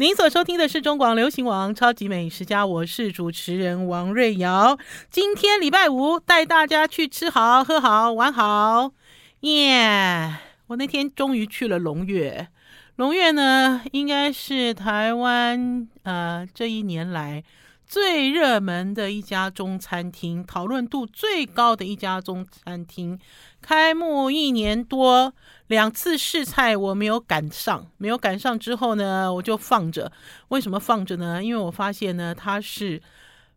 您所收听的是中广流行网《超级美食家》，我是主持人王瑞瑶。今天礼拜五，带大家去吃好、喝好、玩好，耶、我那天终于去了龙月。龙月呢，应该是台湾呃这一年来最热门的一家中餐厅，讨论度最高的一家中餐厅。开幕一年多。两次试菜我没有赶上，没有赶上之后呢，我就放着。为什么放着呢？因为我发现呢，它是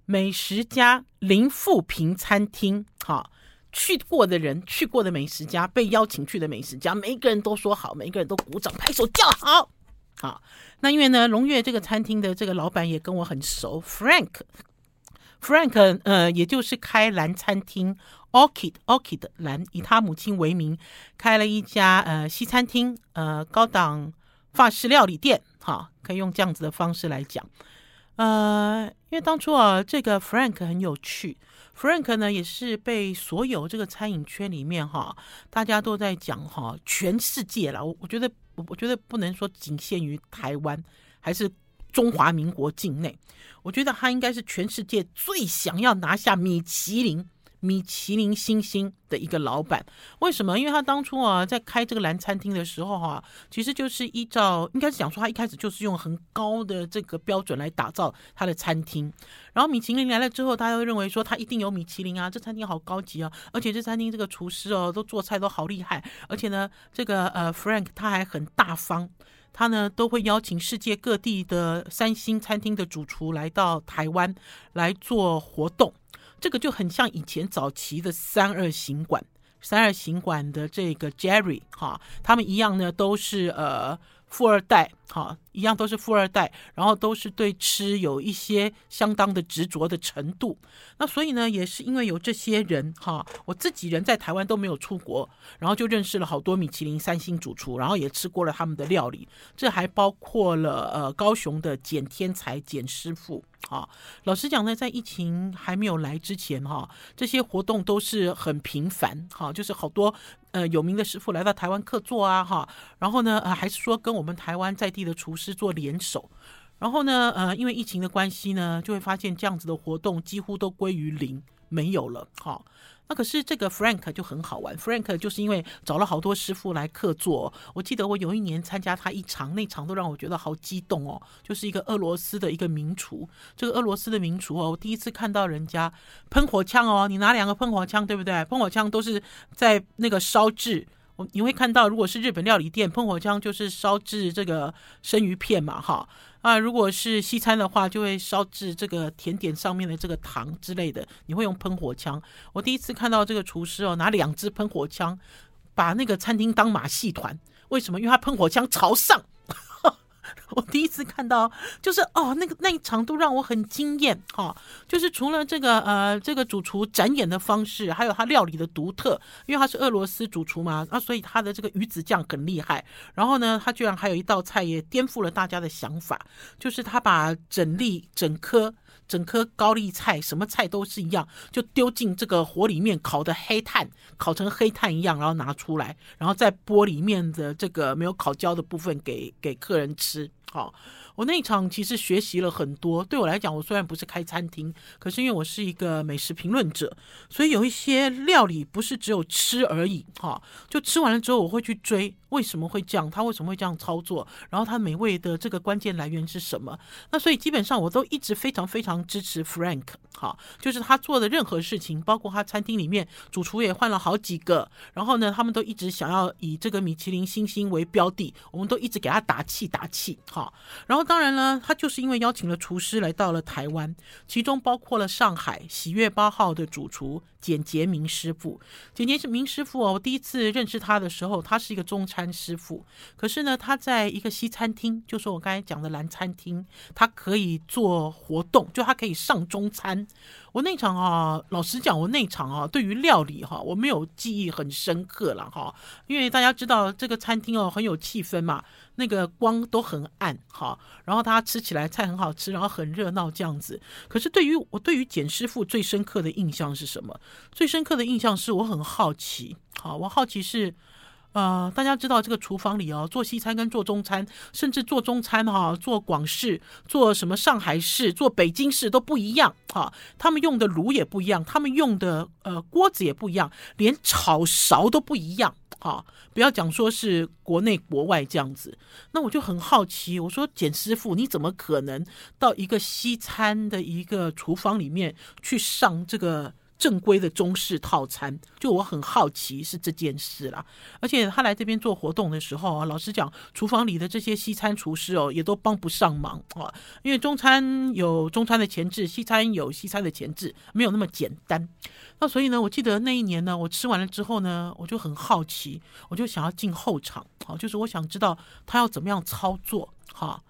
美食家零负评餐厅。好，去过的人，去过的美食家，被邀请去的美食家，每一个人都说好，每一个人都鼓掌拍手叫好。好，那因为呢，龙悦这个餐厅的这个老板也跟我很熟，Frank。Frank，呃，也就是开蓝餐厅。Orchid Orchid 蓝以他母亲为名开了一家呃西餐厅，呃高档法式料理店，哈，可以用这样子的方式来讲。呃，因为当初啊，这个 Frank 很有趣，Frank 呢也是被所有这个餐饮圈里面哈，大家都在讲哈，全世界了。我我觉得我我觉得不能说仅限于台湾，还是中华民国境内，我觉得他应该是全世界最想要拿下米其林。米其林星星的一个老板，为什么？因为他当初啊，在开这个蓝餐厅的时候哈，其实就是依照，应该是讲说他一开始就是用很高的这个标准来打造他的餐厅。然后米其林来了之后，大家都认为说他一定有米其林啊，这餐厅好高级啊，而且这餐厅这个厨师哦，都做菜都好厉害，而且呢，这个呃 Frank 他还很大方，他呢都会邀请世界各地的三星餐厅的主厨来到台湾来做活动。这个就很像以前早期的三二行馆，三二行馆的这个 Jerry 哈，他们一样呢，都是呃富二代哈。一样都是富二代，然后都是对吃有一些相当的执着的程度。那所以呢，也是因为有这些人哈，我自己人在台湾都没有出国，然后就认识了好多米其林三星主厨，然后也吃过了他们的料理。这还包括了呃高雄的简天才简师傅啊。老实讲呢，在疫情还没有来之前哈，这些活动都是很频繁哈，就是好多呃有名的师傅来到台湾客座啊哈，然后呢呃还是说跟我们台湾在地的厨是做联手，然后呢，呃，因为疫情的关系呢，就会发现这样子的活动几乎都归于零，没有了。好，那可是这个 Frank 就很好玩，Frank 就是因为找了好多师傅来客座。我记得我有一年参加他一场，那场都让我觉得好激动哦，就是一个俄罗斯的一个名厨。这个俄罗斯的名厨哦，我第一次看到人家喷火枪哦，你拿两个喷火枪，对不对？喷火枪都是在那个烧制。你会看到，如果是日本料理店，喷火枪就是烧制这个生鱼片嘛，哈啊，如果是西餐的话，就会烧制这个甜点上面的这个糖之类的。你会用喷火枪。我第一次看到这个厨师哦，拿两支喷火枪，把那个餐厅当马戏团。为什么？因为他喷火枪朝上。我第一次看到，就是哦，那个那一场都让我很惊艳哈、哦。就是除了这个呃，这个主厨展演的方式，还有他料理的独特，因为他是俄罗斯主厨嘛，啊所以他的这个鱼子酱很厉害。然后呢，他居然还有一道菜也颠覆了大家的想法，就是他把整粒整颗整颗高丽菜，什么菜都是一样，就丢进这个火里面烤的黑炭，烤成黑炭一样，然后拿出来，然后再剥里面的这个没有烤焦的部分给给客人吃。好，我那一场其实学习了很多。对我来讲，我虽然不是开餐厅，可是因为我是一个美食评论者，所以有一些料理不是只有吃而已。哈，就吃完了之后，我会去追。为什么会这样？他为什么会这样操作？然后他美味的这个关键来源是什么？那所以基本上我都一直非常非常支持 Frank，哈，就是他做的任何事情，包括他餐厅里面主厨也换了好几个，然后呢，他们都一直想要以这个米其林星星为标的，我们都一直给他打气打气，哈。然后当然了，他就是因为邀请了厨师来到了台湾，其中包括了上海喜悦八号的主厨。简洁明师傅，简洁是明师傅哦。我第一次认识他的时候，他是一个中餐师傅。可是呢，他在一个西餐厅，就是我刚才讲的蓝餐厅，他可以做活动，就他可以上中餐。我那场啊，老实讲，我那场啊，对于料理哈，我没有记忆很深刻了哈，因为大家知道这个餐厅哦很有气氛嘛，那个光都很暗哈，然后大家吃起来菜很好吃，然后很热闹这样子。可是对于我对于简师傅最深刻的印象是什么？最深刻的印象是我很好奇，好，我好奇是，呃，大家知道这个厨房里哦，做西餐跟做中餐，甚至做中餐哈，做广式、做什么上海式、做北京式都不一样哈。他们用的炉也不一样，他们用的呃锅子也不一样，连炒勺都不一样哈。不要讲说是国内国外这样子，那我就很好奇，我说简师傅，你怎么可能到一个西餐的一个厨房里面去上这个？正规的中式套餐，就我很好奇是这件事啦。而且他来这边做活动的时候啊，老实讲，厨房里的这些西餐厨师哦，也都帮不上忙啊。因为中餐有中餐的前置，西餐有西餐的前置，没有那么简单。那所以呢，我记得那一年呢，我吃完了之后呢，我就很好奇，我就想要进后场，好，就是我想知道他要怎么样操作，哈。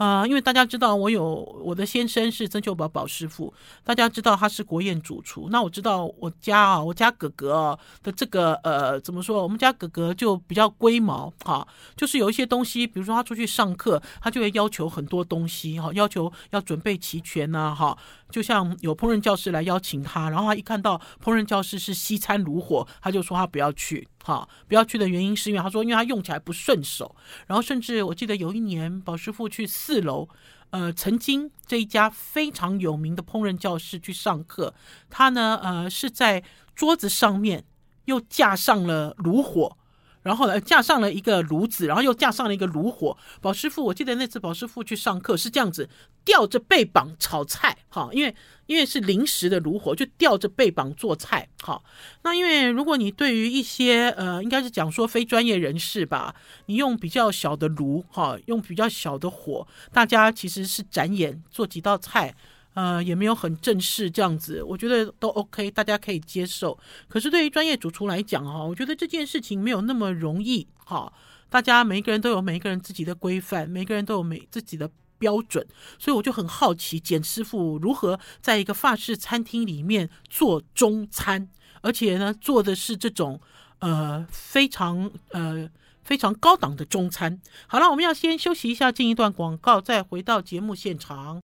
啊，因为大家知道我有我的先生是曾秀宝宝师傅，大家知道他是国宴主厨。那我知道我家啊，我家哥哥的这个呃，怎么说？我们家哥哥就比较龟毛哈，就是有一些东西，比如说他出去上课，他就会要求很多东西哈，要求要准备齐全呐哈。就像有烹饪教室来邀请他，然后他一看到烹饪教室是西餐炉火，他就说他不要去。哈，不要去的原因是因为他说，因为他用起来不顺手。然后甚至我记得有一年，宝师傅去四楼，呃，曾经这一家非常有名的烹饪教室去上课，他呢，呃，是在桌子上面又架上了炉火。然后呢，架上了一个炉子，然后又架上了一个炉火。宝师傅，我记得那次宝师傅去上课是这样子，吊着背膀炒菜，哈，因为因为是临时的炉火，就吊着背膀做菜，哈。那因为如果你对于一些呃，应该是讲说非专业人士吧，你用比较小的炉，哈，用比较小的火，大家其实是展演做几道菜。呃，也没有很正式这样子，我觉得都 OK，大家可以接受。可是对于专业主厨来讲哈，我觉得这件事情没有那么容易哈。大家每一个人都有每一个人自己的规范，每个人都有每自己的标准，所以我就很好奇简师傅如何在一个法式餐厅里面做中餐，而且呢做的是这种呃非常呃非常高档的中餐。好了，我们要先休息一下，进一段广告，再回到节目现场。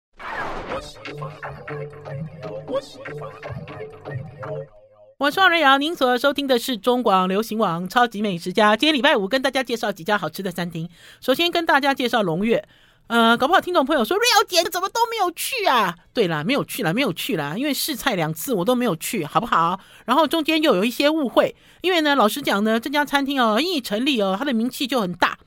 我是王瑞瑶，您所收听的是中广流行网《超级美食家》。今天礼拜五，跟大家介绍几家好吃的餐厅。首先跟大家介绍龙月，呃，搞不好听众朋友说瑞瑶姐怎么都没有去啊？对啦，没有去啦，没有去啦，因为试菜两次我都没有去，好不好？然后中间又有一些误会，因为呢，老实讲呢，这家餐厅哦，一成立哦，它的名气就很大。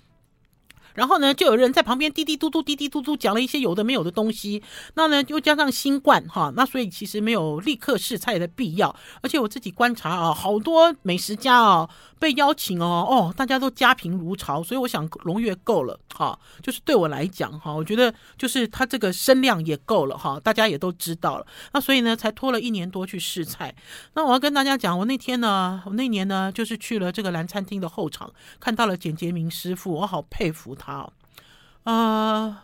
然后呢，就有人在旁边滴滴嘟嘟、滴滴嘟嘟讲了一些有的没有的东西。那呢，又加上新冠哈，那所以其实没有立刻试菜的必要。而且我自己观察啊，好多美食家啊被邀请哦，哦，大家都家贫如潮，所以我想龙月够了哈。就是对我来讲哈，我觉得就是他这个声量也够了哈，大家也都知道了。那所以呢，才拖了一年多去试菜。那我要跟大家讲，我那天呢，我那年呢，就是去了这个蓝餐厅的后场，看到了简洁明师傅，我好佩服他。好，呃，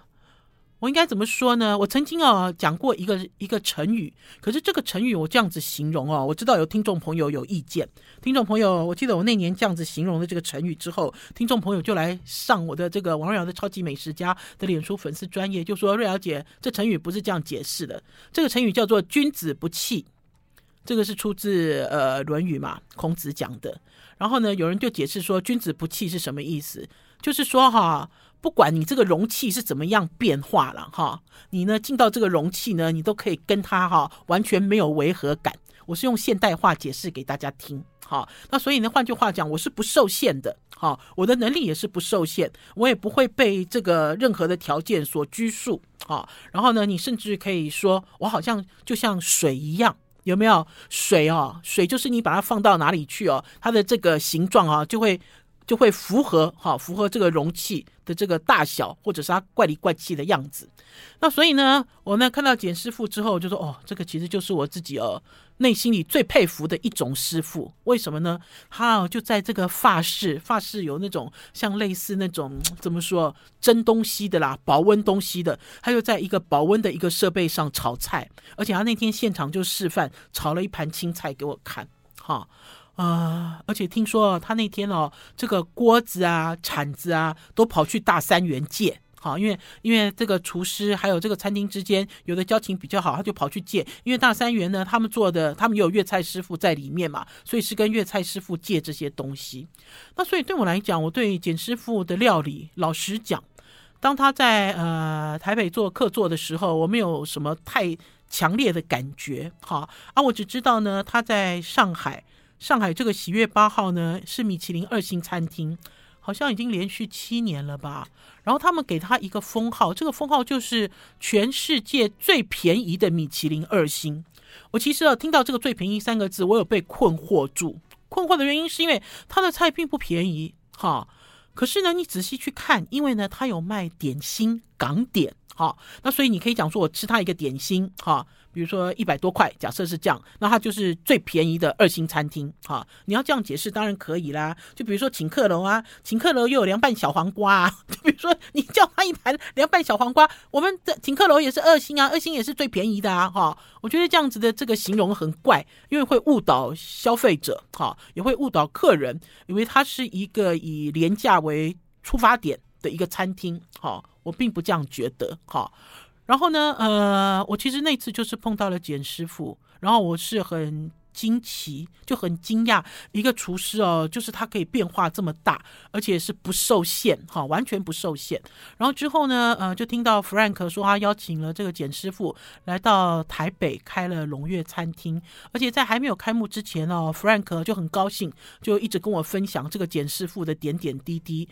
我应该怎么说呢？我曾经啊讲过一个一个成语，可是这个成语我这样子形容哦，我知道有听众朋友有意见。听众朋友，我记得我那年这样子形容的这个成语之后，听众朋友就来上我的这个王瑞瑶的超级美食家的脸书粉丝专业，就说瑞瑶姐，这成语不是这样解释的，这个成语叫做君子不器。这个是出自呃《论语》嘛，孔子讲的。然后呢，有人就解释说，君子不器是什么意思？就是说哈，不管你这个容器是怎么样变化了哈，你呢进到这个容器呢，你都可以跟它哈完全没有违和感。我是用现代化解释给大家听，好，那所以呢，换句话讲，我是不受限的，好，我的能力也是不受限，我也不会被这个任何的条件所拘束，好，然后呢，你甚至可以说我好像就像水一样。有没有水哦？水就是你把它放到哪里去哦，它的这个形状啊，就会就会符合哈，符合这个容器的这个大小，或者是它怪里怪气的样子。那所以呢，我呢看到简师傅之后，就说哦，这个其实就是我自己哦。内心里最佩服的一种师傅，为什么呢？他就在这个法式，法式有那种像类似那种怎么说蒸东西的啦，保温东西的，他就在一个保温的一个设备上炒菜，而且他那天现场就示范炒了一盘青菜给我看，哈啊、而且听说他那天哦，这个锅子啊、铲子啊都跑去大三元借。好，因为因为这个厨师还有这个餐厅之间有的交情比较好，他就跑去借。因为大三元呢，他们做的他们有粤菜师傅在里面嘛，所以是跟粤菜师傅借这些东西。那所以对我来讲，我对简师傅的料理，老实讲，当他在呃台北做客座的时候，我没有什么太强烈的感觉。好啊，我只知道呢，他在上海，上海这个喜悦八号呢是米其林二星餐厅。好像已经连续七年了吧，然后他们给他一个封号，这个封号就是全世界最便宜的米其林二星。我其实啊，听到这个“最便宜”三个字，我有被困惑住。困惑的原因是因为他的菜并不便宜，哈。可是呢，你仔细去看，因为呢，他有卖点心港点，哈。那所以你可以讲说，我吃他一个点心，哈。比如说一百多块，假设是这样，那它就是最便宜的二星餐厅哈。你要这样解释，当然可以啦。就比如说请客楼啊，请客楼又有凉拌小黄瓜啊。就比如说你叫他一盘凉拌小黄瓜，我们的请客楼也是二星啊，二星也是最便宜的啊哈。我觉得这样子的这个形容很怪，因为会误导消费者哈，也会误导客人，以为它是一个以廉价为出发点的一个餐厅哈。我并不这样觉得哈。然后呢，呃，我其实那次就是碰到了简师傅，然后我是很惊奇，就很惊讶，一个厨师哦，就是他可以变化这么大，而且是不受限，哈，完全不受限。然后之后呢，呃，就听到 Frank 说他邀请了这个简师傅来到台北开了龙悦餐厅，而且在还没有开幕之前哦，Frank 就很高兴，就一直跟我分享这个简师傅的点点滴滴。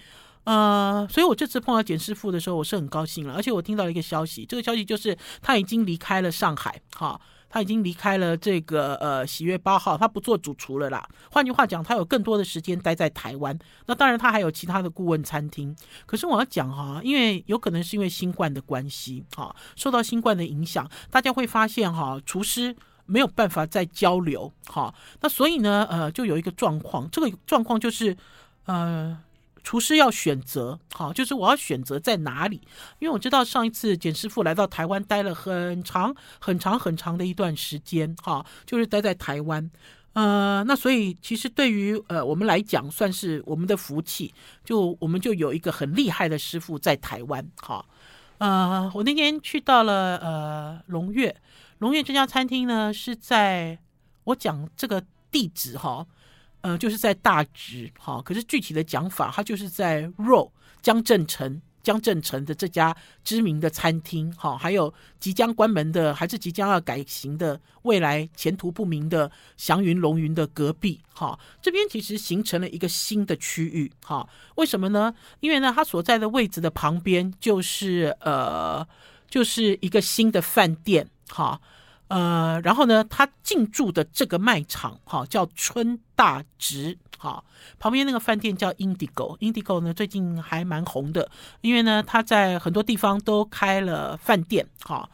呃，所以我这次碰到简师傅的时候，我是很高兴了。而且我听到了一个消息，这个消息就是他已经离开了上海，哈，他已经离开了这个呃喜悦八号，他不做主厨了啦。换句话讲，他有更多的时间待在台湾。那当然，他还有其他的顾问餐厅。可是我要讲哈，因为有可能是因为新冠的关系，哈，受到新冠的影响，大家会发现哈，厨师没有办法再交流，哈。那所以呢，呃，就有一个状况，这个状况就是，呃。厨师要选择，好，就是我要选择在哪里，因为我知道上一次简师傅来到台湾待了很长、很长、很长的一段时间，哈，就是待在台湾，呃，那所以其实对于呃我们来讲，算是我们的福气，就我们就有一个很厉害的师傅在台湾，哈，呃，我那天去到了呃龙悦，龙悦这家餐厅呢是在我讲这个地址哈。呃，就是在大直，哈，可是具体的讲法，它就是在肉江振诚江振诚的这家知名的餐厅，哈，还有即将关门的，还是即将要改型的，未来前途不明的祥云龙云的隔壁，哈，这边其实形成了一个新的区域，哈，为什么呢？因为呢，它所在的位置的旁边就是呃，就是一个新的饭店，哈。呃，然后呢，他进驻的这个卖场，哈，叫春大直，哈，旁边那个饭店叫 Indigo，Indigo 呢最近还蛮红的，因为呢他在很多地方都开了饭店，哈，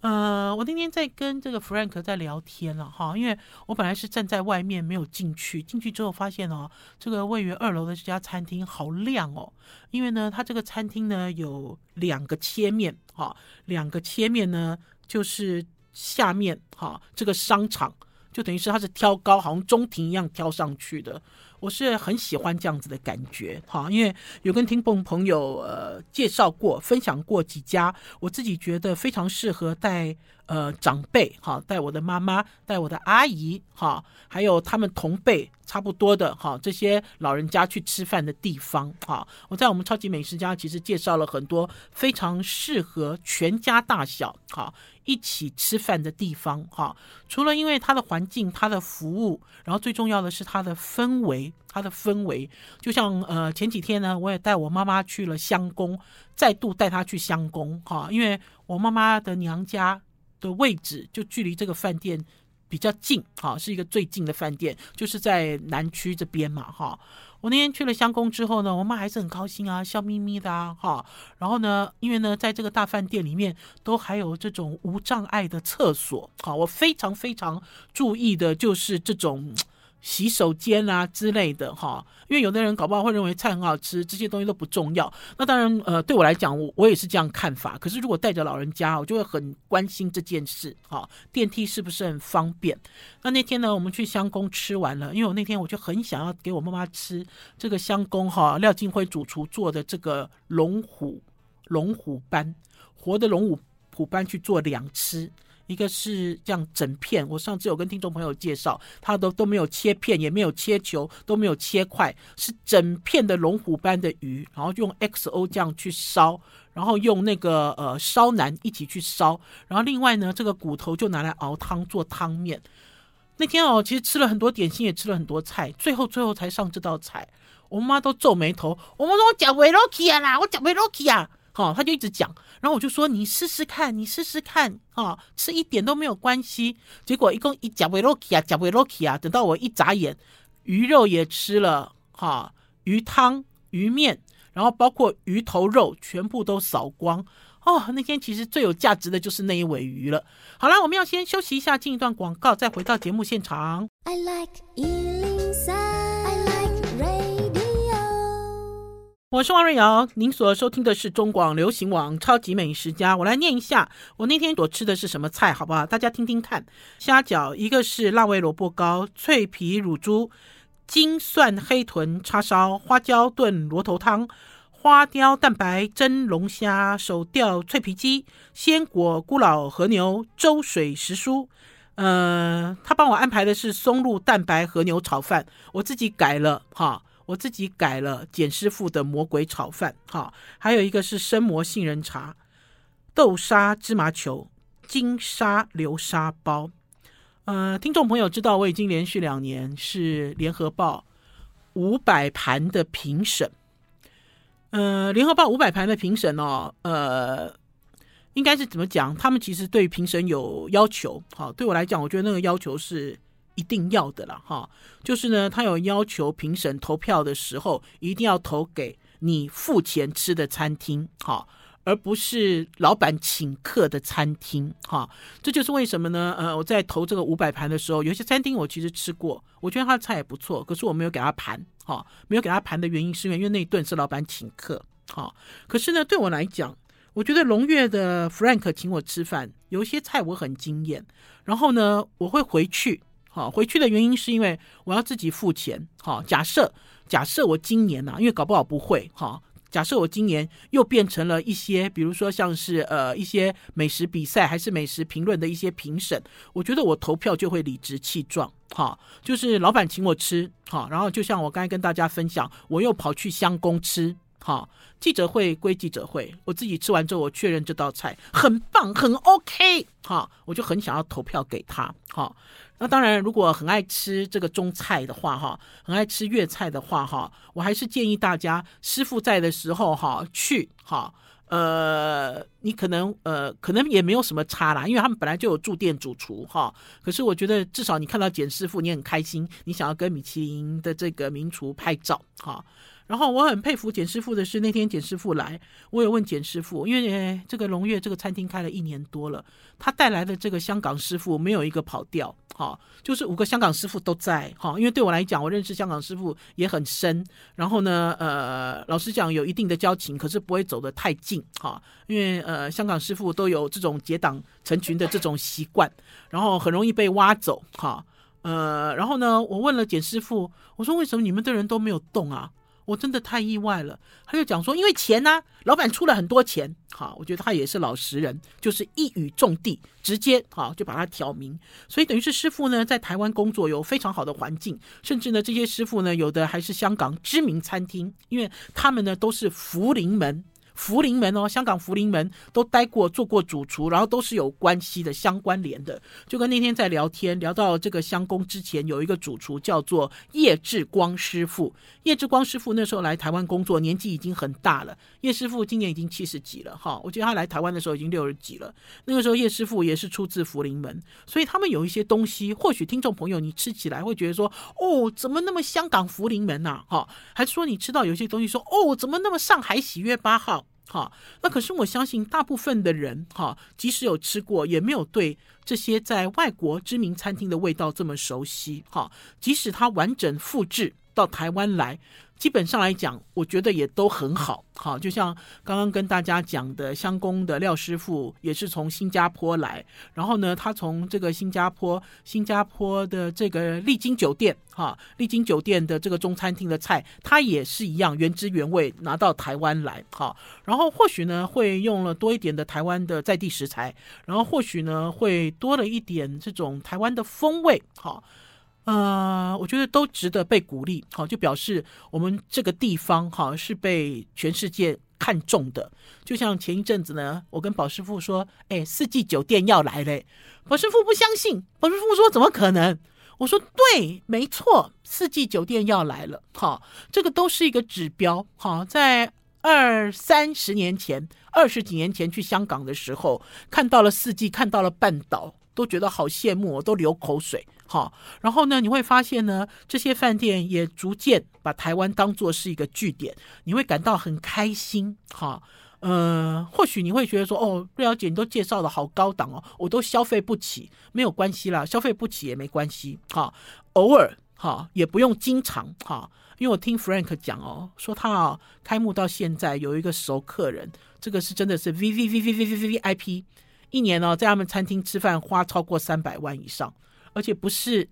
呃，我那天在跟这个 Frank 在聊天了，哈，因为我本来是站在外面没有进去，进去之后发现哦，这个位于二楼的这家餐厅好亮哦，因为呢，它这个餐厅呢有两个切面，哈，两个切面呢就是。下面哈，这个商场就等于是它是挑高，好像中庭一样挑上去的。我是很喜欢这样子的感觉哈，因为有跟听众朋友呃介绍过、分享过几家，我自己觉得非常适合带呃长辈哈，带我的妈妈、带我的阿姨哈，还有他们同辈差不多的哈这些老人家去吃饭的地方哈。我在我们超级美食家其实介绍了很多非常适合全家大小哈。一起吃饭的地方，哈，除了因为它的环境、它的服务，然后最重要的是它的氛围，它的氛围，就像呃前几天呢，我也带我妈妈去了乡公，再度带她去乡公，哈，因为我妈妈的娘家的位置就距离这个饭店比较近，哈，是一个最近的饭店，就是在南区这边嘛，哈。我那天去了香宫之后呢，我妈还是很高兴啊，笑眯眯的啊，哈。然后呢，因为呢，在这个大饭店里面都还有这种无障碍的厕所，好，我非常非常注意的就是这种。洗手间啊之类的哈，因为有的人搞不好会认为菜很好吃，这些东西都不重要。那当然，呃，对我来讲，我我也是这样看法。可是如果带着老人家，我就会很关心这件事哈。电梯是不是很方便？那那天呢，我们去乡公吃完了，因为我那天我就很想要给我妈妈吃这个乡公哈廖金辉主厨做的这个龙虎龙虎斑，活的龙虎虎斑去做两吃。一个是这样整片，我上次有跟听众朋友介绍，它都都没有切片，也没有切球，都没有切块，是整片的龙虎斑的鱼，然后用 XO 酱去烧，然后用那个呃烧腩一起去烧，然后另外呢，这个骨头就拿来熬汤做汤面。那天哦，其实吃了很多点心，也吃了很多菜，最后最后才上这道菜，我妈都皱眉头，我妈说我讲维罗奇啊啦，我讲维罗奇啊。哦，他就一直讲，然后我就说你试试看，你试试看，哦，吃一点都没有关系。结果一共一夹维洛奇啊，夹维洛奇啊，等到我一眨眼，鱼肉也吃了，哈、哦，鱼汤、鱼面，然后包括鱼头肉，全部都扫光。哦，那天其实最有价值的就是那一尾鱼了。好了，我们要先休息一下，进一段广告，再回到节目现场。I like 我是王瑞瑶，您所收听的是中广流行网超级美食家。我来念一下，我那天所吃的是什么菜，好不好？大家听听看。虾饺，一个是辣味萝卜糕、脆皮乳猪、金蒜黑豚叉烧、花椒炖螺头汤、花雕蛋白蒸龙虾、手吊脆皮鸡、鲜果咕咾和牛、粥水时蔬。呃，他帮我安排的是松露蛋白和牛炒饭，我自己改了哈。我自己改了简师傅的魔鬼炒饭，哈，还有一个是生磨杏仁茶、豆沙芝麻球、金沙流沙包。呃，听众朋友知道我已经连续两年是联合报五百盘的评审。呃，联合报五百盘的评审哦，呃，应该是怎么讲？他们其实对评审有要求，好，对我来讲，我觉得那个要求是。一定要的了哈，就是呢，他有要求评审投票的时候，一定要投给你付钱吃的餐厅哈，而不是老板请客的餐厅哈。这就是为什么呢？呃，我在投这个五百盘的时候，有些餐厅我其实吃过，我觉得他的菜也不错，可是我没有给他盘哈，没有给他盘的原因是因为因为那一顿是老板请客哈。可是呢，对我来讲，我觉得龙月的 Frank 请我吃饭，有些菜我很惊艳，然后呢，我会回去。好，回去的原因是因为我要自己付钱。好，假设假设我今年呢、啊，因为搞不好不会。哈，假设我今年又变成了一些，比如说像是呃一些美食比赛还是美食评论的一些评审，我觉得我投票就会理直气壮。哈，就是老板请我吃，哈，然后就像我刚才跟大家分享，我又跑去乡公吃。好，记者会归记者会，我自己吃完之后，我确认这道菜很棒，很 OK。好，我就很想要投票给他。好。那当然，如果很爱吃这个中菜的话，哈，很爱吃粤菜的话，哈，我还是建议大家师傅在的时候，哈，去，哈，呃，你可能，呃，可能也没有什么差啦，因为他们本来就有驻店主厨，哈。可是我觉得，至少你看到简师傅，你很开心，你想要跟米其林的这个名厨拍照，哈。然后我很佩服简师傅的是，那天简师傅来，我有问简师傅，因为这个龙月这个餐厅开了一年多了，他带来的这个香港师傅没有一个跑掉，哈，就是五个香港师傅都在，哈，因为对我来讲，我认识香港师傅也很深，然后呢，呃，老实讲有一定的交情，可是不会走得太近，哈，因为呃，香港师傅都有这种结党成群的这种习惯，然后很容易被挖走，哈，呃，然后呢，我问了简师傅，我说为什么你们的人都没有动啊？我真的太意外了，他就讲说，因为钱呢、老板出了很多钱，好，我觉得他也是老实人，就是一语中的，直接好就把他挑明，所以等于是师傅呢在台湾工作有非常好的环境，甚至呢这些师傅呢有的还是香港知名餐厅，因为他们呢都是福临门。福临门哦，香港福临门都待过，做过主厨，然后都是有关系的、相关联的。就跟那天在聊天，聊到这个香公之前，有一个主厨叫做叶志光师傅。叶志光师傅那时候来台湾工作，年纪已经很大了。叶师傅今年已经七十几了，哈，我记得他来台湾的时候已经六十几了。那个时候叶师傅也是出自福临门，所以他们有一些东西，或许听众朋友你吃起来会觉得说，哦，怎么那么香港福临门呐？哈，还是说你吃到有些东西说，哦，怎么那么上海喜悦八号？好，那可是我相信大部分的人，哈，即使有吃过，也没有对这些在外国知名餐厅的味道这么熟悉。哈，即使他完整复制到台湾来，基本上来讲，我觉得也都很好。好，就像刚刚跟大家讲的，香工的廖师傅也是从新加坡来，然后呢，他从这个新加坡，新加坡的这个丽晶酒店，哈，丽晶酒店的这个中餐厅的菜，他也是一样原汁原味拿到台湾来，哈，然后或许呢会用了多一点的台湾的在地食材，然后或许呢会多了一点这种台湾的风味，哈。呃，我觉得都值得被鼓励，好，就表示我们这个地方哈是被全世界看中的。就像前一阵子呢，我跟宝师傅说，哎，四季酒店要来嘞，宝师傅不相信，宝师傅说怎么可能？我说对，没错，四季酒店要来了，哈，这个都是一个指标，哈，在二三十年前，二十几年前去香港的时候，看到了四季，看到了半岛。都觉得好羡慕，我都流口水。好，然后呢，你会发现呢，这些饭店也逐渐把台湾当作是一个据点，你会感到很开心。哈，呃，或许你会觉得说，哦，瑞小姐你都介绍的好高档哦，我都消费不起，没有关系啦，消费不起也没关系。哈，偶尔哈也不用经常哈，因为我听 Frank 讲哦，说他啊开幕到现在有一个熟客人，这个是真的是 V V V V V V V I P。一年呢，在他们餐厅吃饭花超过三百万以上，而且不是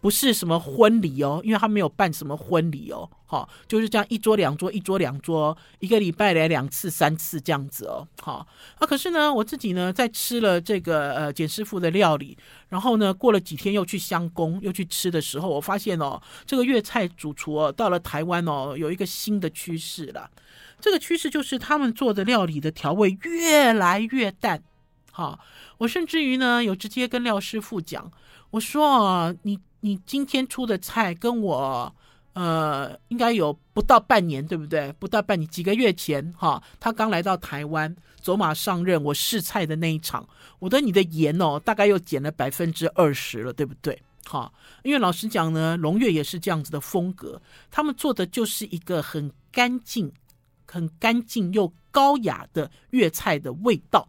不是什么婚礼哦，因为他没有办什么婚礼哦，好，就是这样一桌两桌一桌两桌，一个礼拜来两次三次这样子哦，好，啊，可是呢，我自己呢在吃了这个呃简师傅的料理，然后呢过了几天又去香宫又去吃的时候，我发现哦，这个粤菜主厨哦到了台湾哦有一个新的趋势了，这个趋势就是他们做的料理的调味越来越淡。好，我甚至于呢，有直接跟廖师傅讲，我说你你今天出的菜跟我，呃，应该有不到半年，对不对？不到半年，几个月前，哈，他刚来到台湾，走马上任，我试菜的那一场，我的你的盐哦，大概又减了百分之二十了，对不对？好，因为老实讲呢，龙月也是这样子的风格，他们做的就是一个很干净、很干净又高雅的粤菜的味道。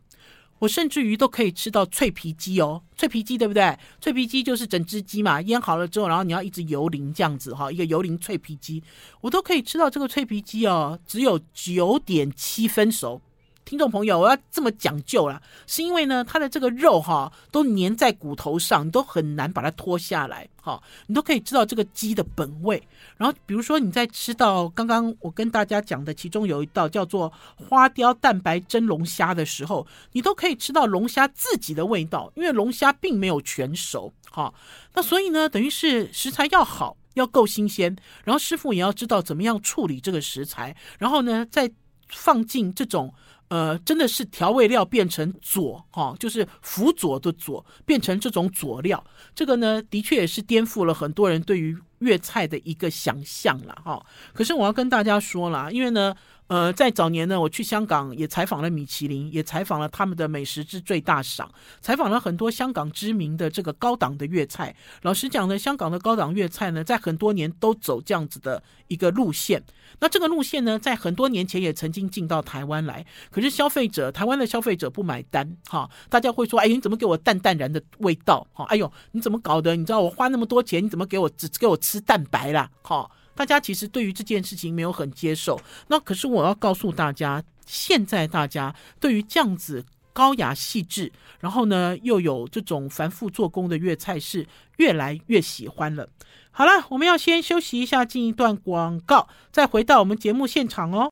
我甚至于都可以吃到脆皮鸡哦，脆皮鸡对不对？脆皮鸡就是整只鸡嘛，腌好了之后，然后你要一直油淋这样子哈，一个油淋脆皮鸡，我都可以吃到这个脆皮鸡哦，只有九点七分熟。听众朋友，我要这么讲究啦，是因为呢，它的这个肉哈都粘在骨头上，你都很难把它脱下来，哈，你都可以知道这个鸡的本味。然后，比如说你在吃到刚刚我跟大家讲的，其中有一道叫做花雕蛋白蒸龙虾的时候，你都可以吃到龙虾自己的味道，因为龙虾并没有全熟，哈。那所以呢，等于是食材要好，要够新鲜，然后师傅也要知道怎么样处理这个食材，然后呢，再放进这种。呃，真的是调味料变成佐哈，就是辅佐的佐，变成这种佐料，这个呢，的确也是颠覆了很多人对于粤菜的一个想象了哈。可是我要跟大家说了，因为呢。呃，在早年呢，我去香港也采访了米其林，也采访了他们的美食之最大赏，采访了很多香港知名的这个高档的粤菜。老实讲呢，香港的高档粤菜呢，在很多年都走这样子的一个路线。那这个路线呢，在很多年前也曾经进到台湾来，可是消费者，台湾的消费者不买单，哈，大家会说，哎，你怎么给我淡淡然的味道？哈，哎呦，你怎么搞的？你知道我花那么多钱，你怎么给我只给我吃蛋白啦？哈。大家其实对于这件事情没有很接受，那可是我要告诉大家，现在大家对于这样子高雅细致，然后呢又有这种繁复做工的粤菜是越来越喜欢了。好了，我们要先休息一下，进一段广告，再回到我们节目现场哦。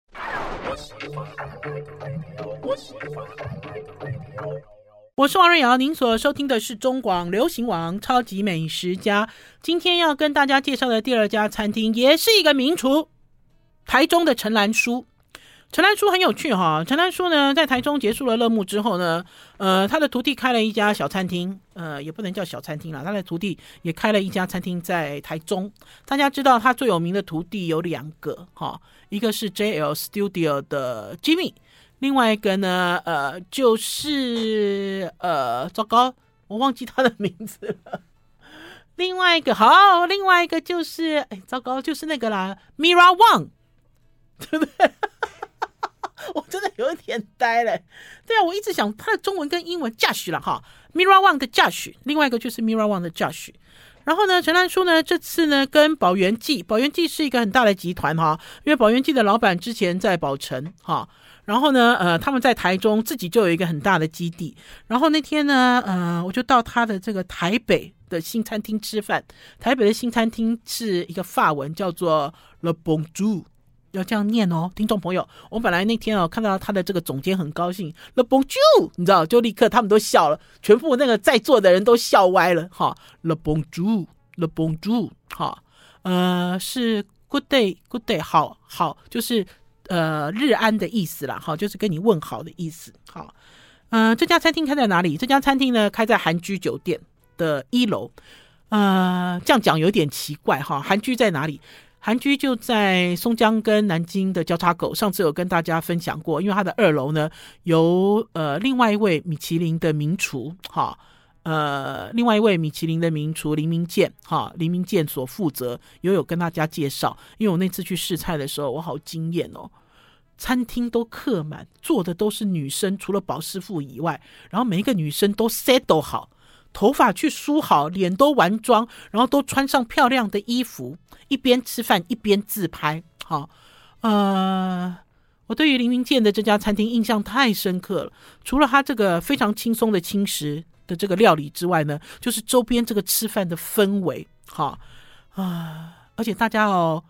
我是王瑞瑶，您所收听的是中广流行网《超级美食家》。今天要跟大家介绍的第二家餐厅，也是一个名厨，台中的陈兰书。陈兰书很有趣哈，陈兰书呢，在台中结束了乐沐之后呢，呃，他的徒弟开了一家小餐厅，呃，也不能叫小餐厅啦，他的徒弟也开了一家餐厅在台中。大家知道他最有名的徒弟有两个哈，一个是 JL Studio 的 Jimmy。另外一个呢，呃，就是呃，糟糕，我忘记他的名字了。另外一个好，另外一个就是，哎，糟糕，就是那个啦，Mira Wang，对不对？我真的有一点呆了。对啊，我一直想他的中文跟英文 Josh 了哈，Mira Wang 的 Josh，另外一个就是 Mira Wang 的 Josh。然后呢，陈兰书呢这次呢跟宝元记，宝元记是一个很大的集团哈，因为宝元记的老板之前在宝城哈，然后呢，呃，他们在台中自己就有一个很大的基地。然后那天呢，呃，我就到他的这个台北的新餐厅吃饭。台北的新餐厅是一个法文，叫做 Le Bonjour。要这样念哦，听众朋友，我本来那天哦看到他的这个总监很高兴，Le Bonjour，你知道，就立刻他们都笑了，全部那个在座的人都笑歪了哈，Le Bonjour，Le Bonjour，哈，呃，是 Good day，Good day，好好，就是呃日安的意思啦，哈，就是跟你问好的意思，好，呃，这家餐厅开在哪里？这家餐厅呢开在韩居酒店的一楼，呃，这样讲有点奇怪哈，韩居在哪里？韩居就在松江跟南京的交叉口，上次有跟大家分享过，因为它的二楼呢由呃另外一位米其林的名厨哈，呃另外一位米其林的名厨林明健哈林明健所负责，也有跟大家介绍。因为我那次去试菜的时候，我好惊艳哦，餐厅都客满，坐的都是女生，除了保师傅以外，然后每一个女生都 set 好。头发去梳好，脸都完妆，然后都穿上漂亮的衣服，一边吃饭一边自拍。好，呃，我对于林明健的这家餐厅印象太深刻了。除了他这个非常轻松的轻食的这个料理之外呢，就是周边这个吃饭的氛围。好啊，而且大家哦，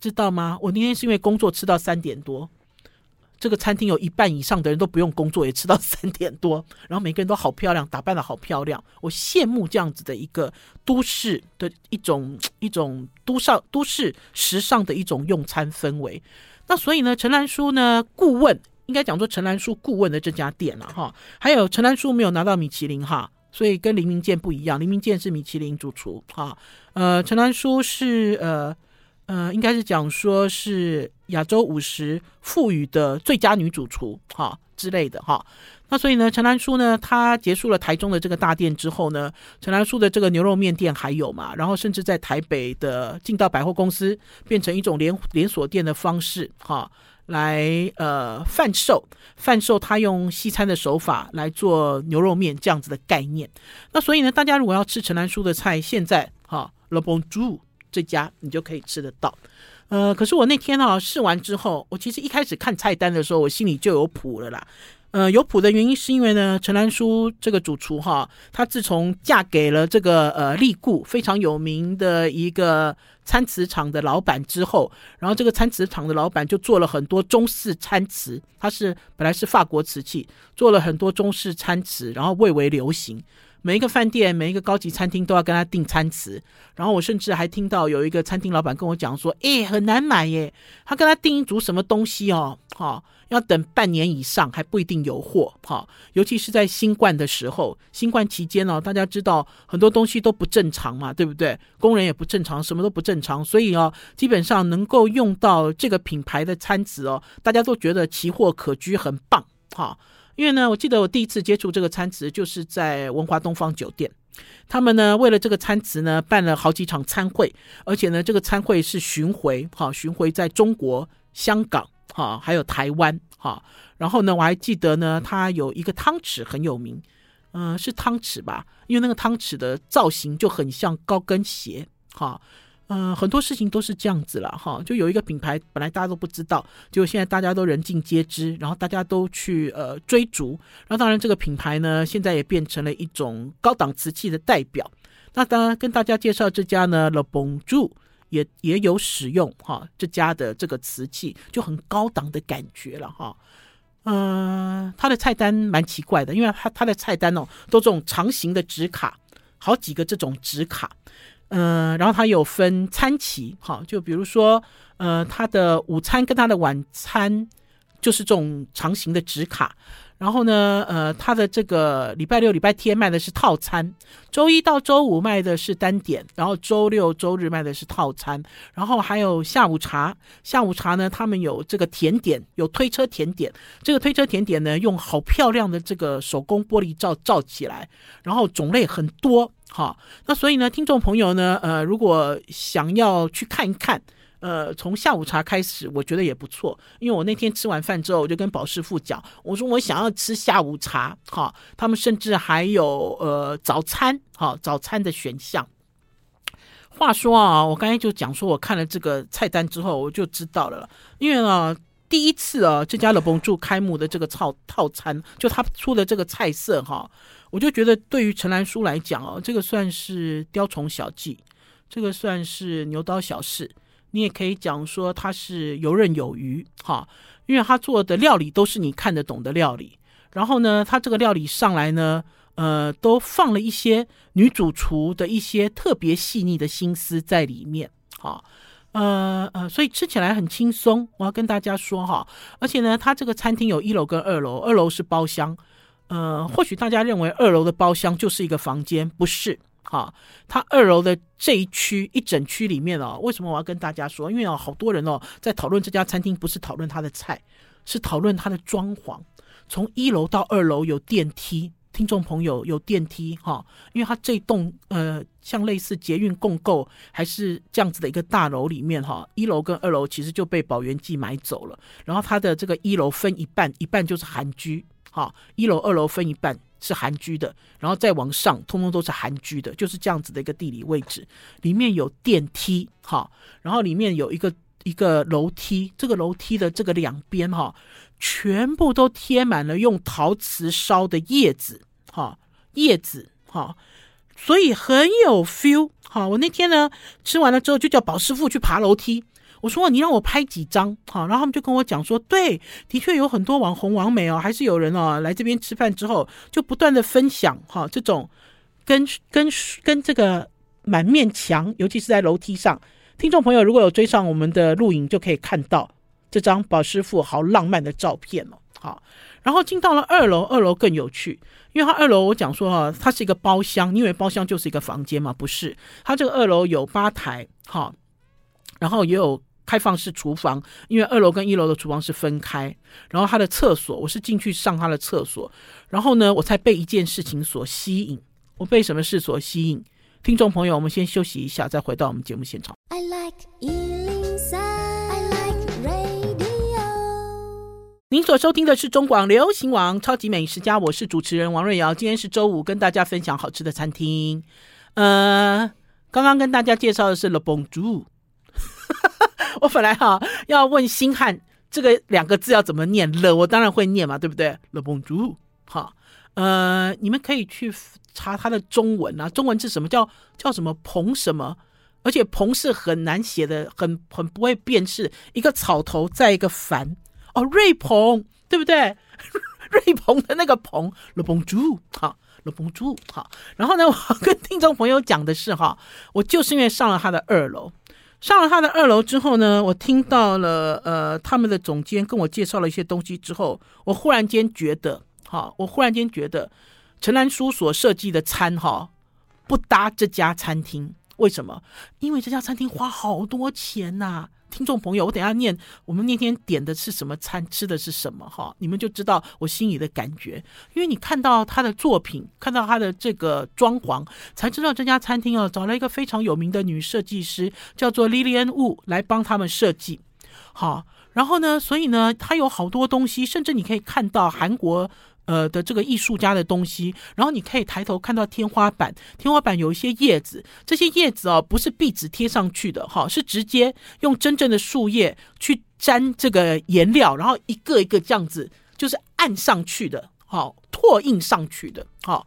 知道吗？我那天是因为工作吃到三点多。这个餐厅有一半以上的人都不用工作，也吃到三点多，然后每个人都好漂亮，打扮得好漂亮。我羡慕这样子的一个都市的一种一种都上都市时尚的一种用餐氛围。那所以呢，陈兰书呢顾问应该讲说陈兰书顾问的这家店了哈，还有陈兰书没有拿到米其林哈，所以跟林明健不一样，林明健是米其林主厨哈，呃，陈兰书是呃。呃，应该是讲说是亚洲五十妇女的最佳女主厨哈之类的哈。那所以呢，陈兰书呢，她结束了台中的这个大店之后呢，陈兰书的这个牛肉面店还有嘛，然后甚至在台北的进到百货公司变成一种连连锁店的方式哈，来呃贩售贩售他用西餐的手法来做牛肉面这样子的概念。那所以呢，大家如果要吃陈兰书的菜，现在哈，Le Bon j o u。这家你就可以吃得到，呃，可是我那天啊试完之后，我其实一开始看菜单的时候，我心里就有谱了啦。呃，有谱的原因是因为呢，陈兰书这个主厨哈，她自从嫁给了这个呃利固非常有名的一个餐瓷厂的老板之后，然后这个餐瓷厂的老板就做了很多中式餐瓷，他是本来是法国瓷器，做了很多中式餐瓷，然后蔚为流行。每一个饭店、每一个高级餐厅都要跟他订餐瓷，然后我甚至还听到有一个餐厅老板跟我讲说：“诶，很难买耶，他跟他订一组什么东西哦，哈，要等半年以上还不一定有货，哈，尤其是在新冠的时候，新冠期间哦，大家知道很多东西都不正常嘛，对不对？工人也不正常，什么都不正常，所以哦，基本上能够用到这个品牌的餐瓷哦，大家都觉得奇货可居，很棒，哈。”因为呢，我记得我第一次接触这个餐瓷，就是在文华东方酒店。他们呢，为了这个餐瓷呢，办了好几场餐会，而且呢，这个餐会是巡回，哈，巡回在中国、香港，哈，还有台湾，哈。然后呢，我还记得呢，它有一个汤匙很有名，嗯、呃，是汤匙吧？因为那个汤匙的造型就很像高跟鞋，哈。嗯、很多事情都是这样子了哈，就有一个品牌本来大家都不知道，就现在大家都人尽皆知，然后大家都去呃追逐，然后当然这个品牌呢，现在也变成了一种高档瓷器的代表。那当然跟大家介绍这家呢，Le b o n j o 也也有使用哈这家的这个瓷器，就很高档的感觉了哈。嗯、呃，它的菜单蛮奇怪的，因为它它的菜单哦都这种长形的纸卡，好几个这种纸卡。嗯、然后它有分餐期，好，就比如说，呃，它的午餐跟它的晚餐就是这种长形的纸卡。然后呢，呃，它的这个礼拜六、礼拜天卖的是套餐，周一到周五卖的是单点，然后周六、周日卖的是套餐。然后还有下午茶，下午茶呢，他们有这个甜点，有推车甜点。这个推车甜点呢，用好漂亮的这个手工玻璃罩罩起来，然后种类很多。好，那所以呢，听众朋友呢，呃，如果想要去看一看，呃，从下午茶开始，我觉得也不错。因为我那天吃完饭之后，我就跟宝师傅讲，我说我想要吃下午茶，哈，他们甚至还有呃早餐，哈，早餐的选项。话说啊，我刚才就讲说，我看了这个菜单之后，我就知道了，因为啊，第一次啊，这家乐蹦住开幕的这个套套餐，就他出的这个菜色哈，我就觉得对于陈兰书来讲哦，这个算是雕虫小技，这个算是牛刀小试，你也可以讲说他是游刃有余哈，因为他做的料理都是你看得懂的料理，然后呢，他这个料理上来呢。呃，都放了一些女主厨的一些特别细腻的心思在里面，哈，呃呃，所以吃起来很轻松。我要跟大家说哈，而且呢，他这个餐厅有一楼跟二楼，二楼是包厢。呃，或许大家认为二楼的包厢就是一个房间，不是？哈，它二楼的这一区一整区里面哦，为什么我要跟大家说？因为哦，好多人哦在讨论这家餐厅，不是讨论它的菜，是讨论它的装潢。从一楼到二楼有电梯。听众朋友有电梯哈，因为它这栋呃像类似捷运共构还是这样子的一个大楼里面哈，一楼跟二楼其实就被宝源记买走了，然后它的这个一楼分一半，一半就是韩居哈，一楼二楼分一半是韩居的，然后再往上通通都是韩居的，就是这样子的一个地理位置，里面有电梯哈，然后里面有一个一个楼梯，这个楼梯的这个两边哈。全部都贴满了用陶瓷烧的叶子，哈，叶子，哈，所以很有 feel，哈。我那天呢吃完了之后，就叫宝师傅去爬楼梯。我说你让我拍几张，哈，然后他们就跟我讲说，对，的确有很多网红网美哦，还是有人哦来这边吃饭之后，就不断的分享，哈，这种跟跟跟这个满面墙，尤其是在楼梯上，听众朋友如果有追上我们的录影，就可以看到。这张宝师傅好浪漫的照片哦，好，然后进到了二楼，二楼更有趣，因为它二楼我讲说哈，它是一个包厢，你以为包厢就是一个房间吗？不是，它这个二楼有吧台，哈，然后也有开放式厨房，因为二楼跟一楼的厨房是分开，然后他的厕所，我是进去上他的厕所，然后呢，我才被一件事情所吸引，我被什么事所吸引？听众朋友，我们先休息一下，再回到我们节目现场。I like 您所收听的是中广流行网超级美食家，我是主持人王瑞瑶。今天是周五，跟大家分享好吃的餐厅。呃，刚刚跟大家介绍的是 Le Bon Jour。我本来哈要问星汉这个两个字要怎么念了，我当然会念嘛，对不对？Le Bon Jour。好，呃，你们可以去查它的中文啊，中文是什么？叫叫什么彭什么？而且彭是很难写的，很很不会辨识，一个草头再一个凡。哦，瑞鹏，对不对？瑞鹏的那个鹏，Le Bon Jour，好，Le Bon Jour，好。然后呢，我跟听众朋友讲的是哈，我就是因为上了他的二楼，上了他的二楼之后呢，我听到了呃他们的总监跟我介绍了一些东西之后，我忽然间觉得，哈，我忽然间觉得陈兰书所设计的餐哈不搭这家餐厅，为什么？因为这家餐厅花好多钱呐、听众朋友，我等下念我们那天点的是什么餐，吃的是什么哈，你们就知道我心里的感觉。因为你看到他的作品，看到他的这个装潢，才知道这家餐厅哦，找了一个非常有名的女设计师，叫做 Lilian Wu 来帮他们设计。好，然后呢，所以呢，他有好多东西，甚至你可以看到韩国。呃的这个艺术家的东西，然后你可以抬头看到天花板，天花板有一些叶子，这些叶子哦不是壁纸贴上去的哈，是直接用真正的树叶去粘这个颜料，然后一个一个这样子就是按上去的，好，拓印上去的，好。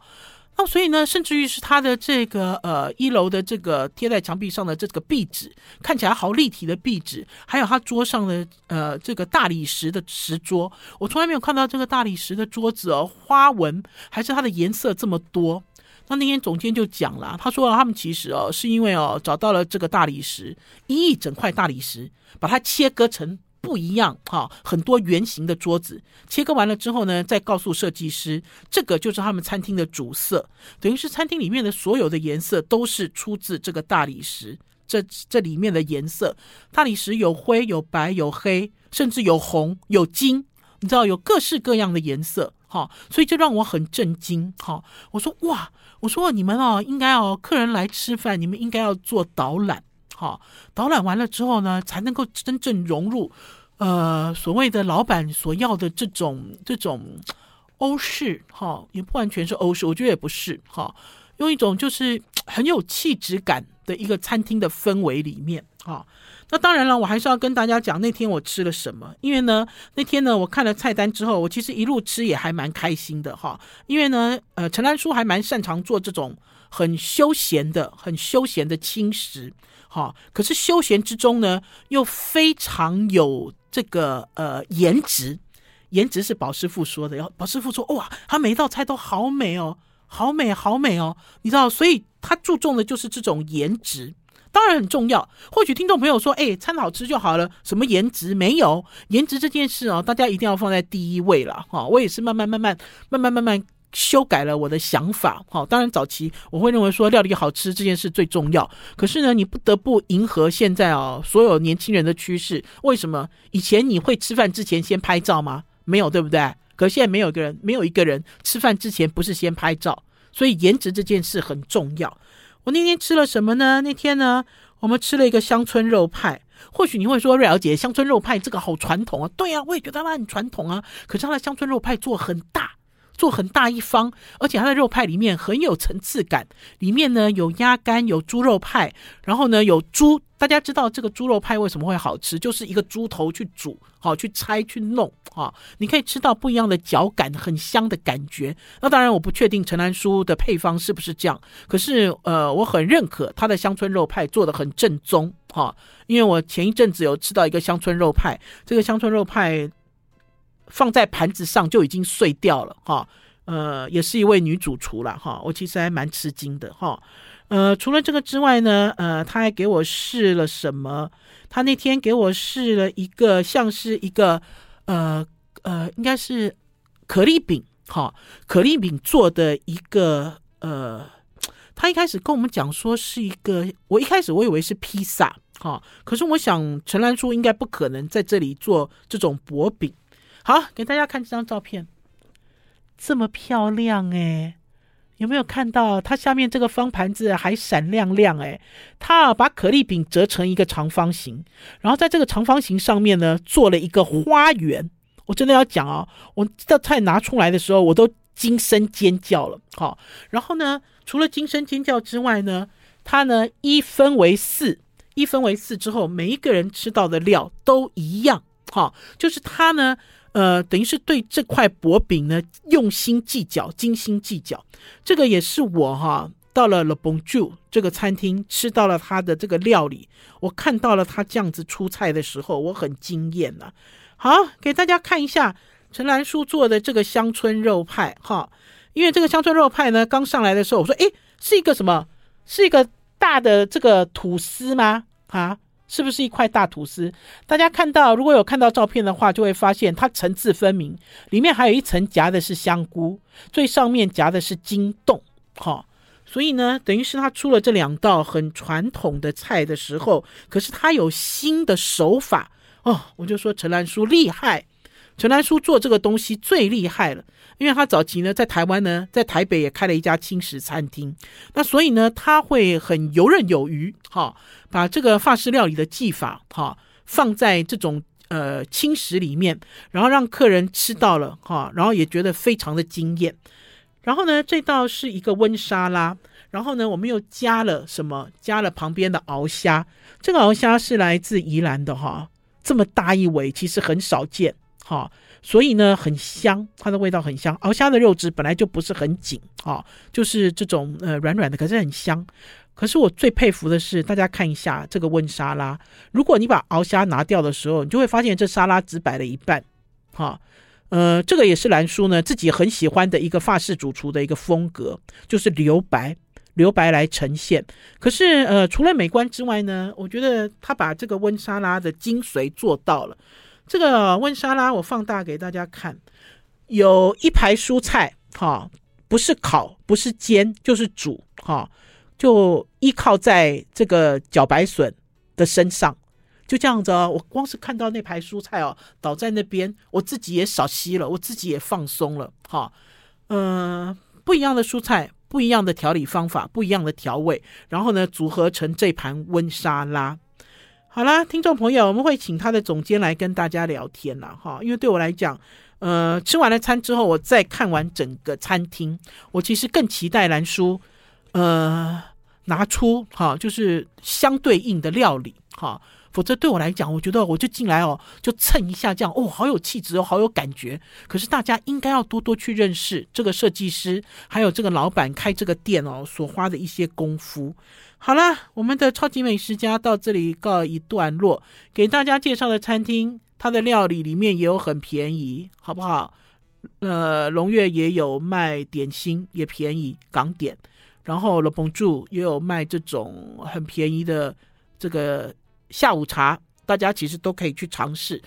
那所以呢，甚至于是他的这个呃一楼的这个贴在墙壁上的这个壁纸，看起来好立体的壁纸，还有他桌上的呃这个大理石的石桌，我从来没有看到这个大理石的桌子哦，花纹还是它的颜色这么多。那那天总监就讲了，他说他们其实哦是因为哦找到了这个大理石，一整块大理石，把它切割成。不一样哈，很多圆形的桌子切割完了之后呢，再告诉设计师，这个就是他们餐厅的主色，等于是餐厅里面的所有的颜色都是出自这个大理石。这这里面的颜色，大理石有灰、有白、有黑，甚至有红、有金，你知道有各式各样的颜色哈，所以这让我很震惊哈。我说哇，我说你们哦，应该哦，客人来吃饭，你们应该要做导览。好，导览完了之后呢，才能够真正融入，呃，所谓的老板所要的这种这种欧式，哈，也不完全是欧式，我觉得也不是，哈，用一种就是很有气质感的一个餐厅的氛围里面啊。那当然了，我还是要跟大家讲那天我吃了什么，因为呢，那天呢，我看了菜单之后，我其实一路吃也还蛮开心的哈。因为呢，呃，陈兰书还蛮擅长做这种很休闲的、很休闲的轻食，哈。可是休闲之中呢，又非常有这个呃颜值，颜值是宝师傅说的，要宝师傅说哇，他每一道菜都好美哦，好美，好美哦，你知道，所以他注重的就是这种颜值。当然很重要。或许听众朋友说：“哎，餐好吃就好了，什么颜值没有？颜值这件事哦，大家一定要放在第一位了。”哈，我也是慢慢慢慢慢慢慢慢修改了我的想法。好，当然早期我会认为说料理好吃这件事最重要。可是呢，你不得不迎合现在哦所有年轻人的趋势。为什么？以前你会吃饭之前先拍照吗？没有，对不对？可是现在没有一个人，没有一个人吃饭之前不是先拍照。所以颜值这件事很重要。我那天吃了什么呢？那天呢，我们吃了一个乡村肉派。或许你会说，瑞瑶姐，乡村肉派这个好传统啊。对啊，我也觉得它很传统啊。可是它的乡村肉派做很大。做很大一方，而且它的肉派里面很有层次感。里面呢有鸭肝，有猪肉派，然后呢有猪。大家知道这个猪肉派为什么会好吃？就是一个猪头去煮，好去拆去弄，哈，你可以吃到不一样的嚼感，很香的感觉。那当然我不确定陈兰书的配方是不是这样，可是呃我很认可他的乡村肉派做的很正宗，哈，因为我前一阵子有吃到一个乡村肉派，这个乡村肉派。放在盘子上就已经碎掉了哈，呃，也是一位女主厨了哈，我其实还蛮吃惊的哈，呃，除了这个之外呢，呃，他还给我试了什么？他那天给我试了一个像是一个呃呃，应该是可丽饼哈，可丽饼做的一个呃，他一开始跟我们讲说是一个，我一开始我以为是披萨哈，可是我想陈兰书应该不可能在这里做这种薄饼。好，给大家看这张照片，这么漂亮哎！有没有看到它下面这个方盘子还闪亮亮哎？它把可丽饼折成一个长方形，然后在这个长方形上面呢做了一个花园。我真的要讲哦，我这道菜拿出来的时候我都惊声尖叫了。好，然后呢，除了惊声尖叫之外呢，它呢一分为四，一分为四之后，每一个人吃到的料都一样。好，就是它呢。呃，等于是对这块薄饼呢用心计较、精心计较。这个也是我哈到了 Le Bon j u 这个餐厅吃到了他的这个料理，我看到了他这样子出菜的时候，我很惊艳呐。好，给大家看一下陈兰书做的这个乡村肉派哈，因为这个乡村肉派呢刚上来的时候，我说诶，是一个什么？是一个大的这个吐司吗？啊？是不是一块大吐司？大家看到，如果有看到照片的话，就会发现它层次分明，里面还有一层夹的是香菇，最上面夹的是金冻，哈。所以呢，等于是他出了这两道很传统的菜的时候，可是他有新的手法哦。我就说陈兰书厉害，陈兰书做这个东西最厉害了。因为他早期呢，在台湾呢，在台北也开了一家轻食餐厅，那所以呢，他会很游刃有余，哈，把这个法式料理的技法，哈，放在这种呃轻食里面，然后让客人吃到了，哈，然后也觉得非常的惊艳。然后呢，这道是一个温沙拉，然后呢，我们又加了什么？加了旁边的鳌虾，这个鳌虾是来自宜兰的，哈，这么大一尾，其实很少见，哈。所以呢，很香，它的味道很香。鳌虾的肉质本来就不是很紧啊，就是这种呃软软的，可是很香。可是我最佩服的是，大家看一下这个温沙拉，如果你把鳌虾拿掉的时候，你就会发现这沙拉只摆了一半。哈，呃，这个也是兰叔呢自己很喜欢的一个法式主厨的一个风格，就是留白，留白来呈现。可是呃，除了美观之外呢，我觉得他把这个温沙拉的精髓做到了。这个温沙拉我放大给大家看，有一排蔬菜，哈，不是烤，不是煎，就是煮，哈，就依靠在这个茭白笋的身上，就这样子哦。我光是看到那排蔬菜哦，倒在那边，我自己也少吸了，我自己也放松了，哈，嗯，不一样的蔬菜，不一样的调理方法，不一样的调味，然后呢，组合成这盘温沙拉。好啦，听众朋友，我们会请他的总监来跟大家聊天了哈。因为对我来讲，呃，吃完了餐之后，我再看完整个餐厅，我其实更期待兰叔，呃，拿出哈，就是相对应的料理哈。否则对我来讲，我觉得我就进来哦，就蹭一下这样哦，好有气质哦，好有感觉。可是大家应该要多多去认识这个设计师，还有这个老板开这个店哦所花的一些功夫。好了，我们的超级美食家到这里告一段落，给大家介绍的餐厅，它的料理里面也有很便宜，好不好？呃，龙悦也有卖点心，也便宜港点。然后 Le Bonjour 也有卖这种很便宜的这个。下午茶，大家其实都可以去尝试。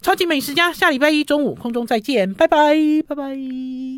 超级美食家，下礼拜一中午空中再见，拜拜，拜拜。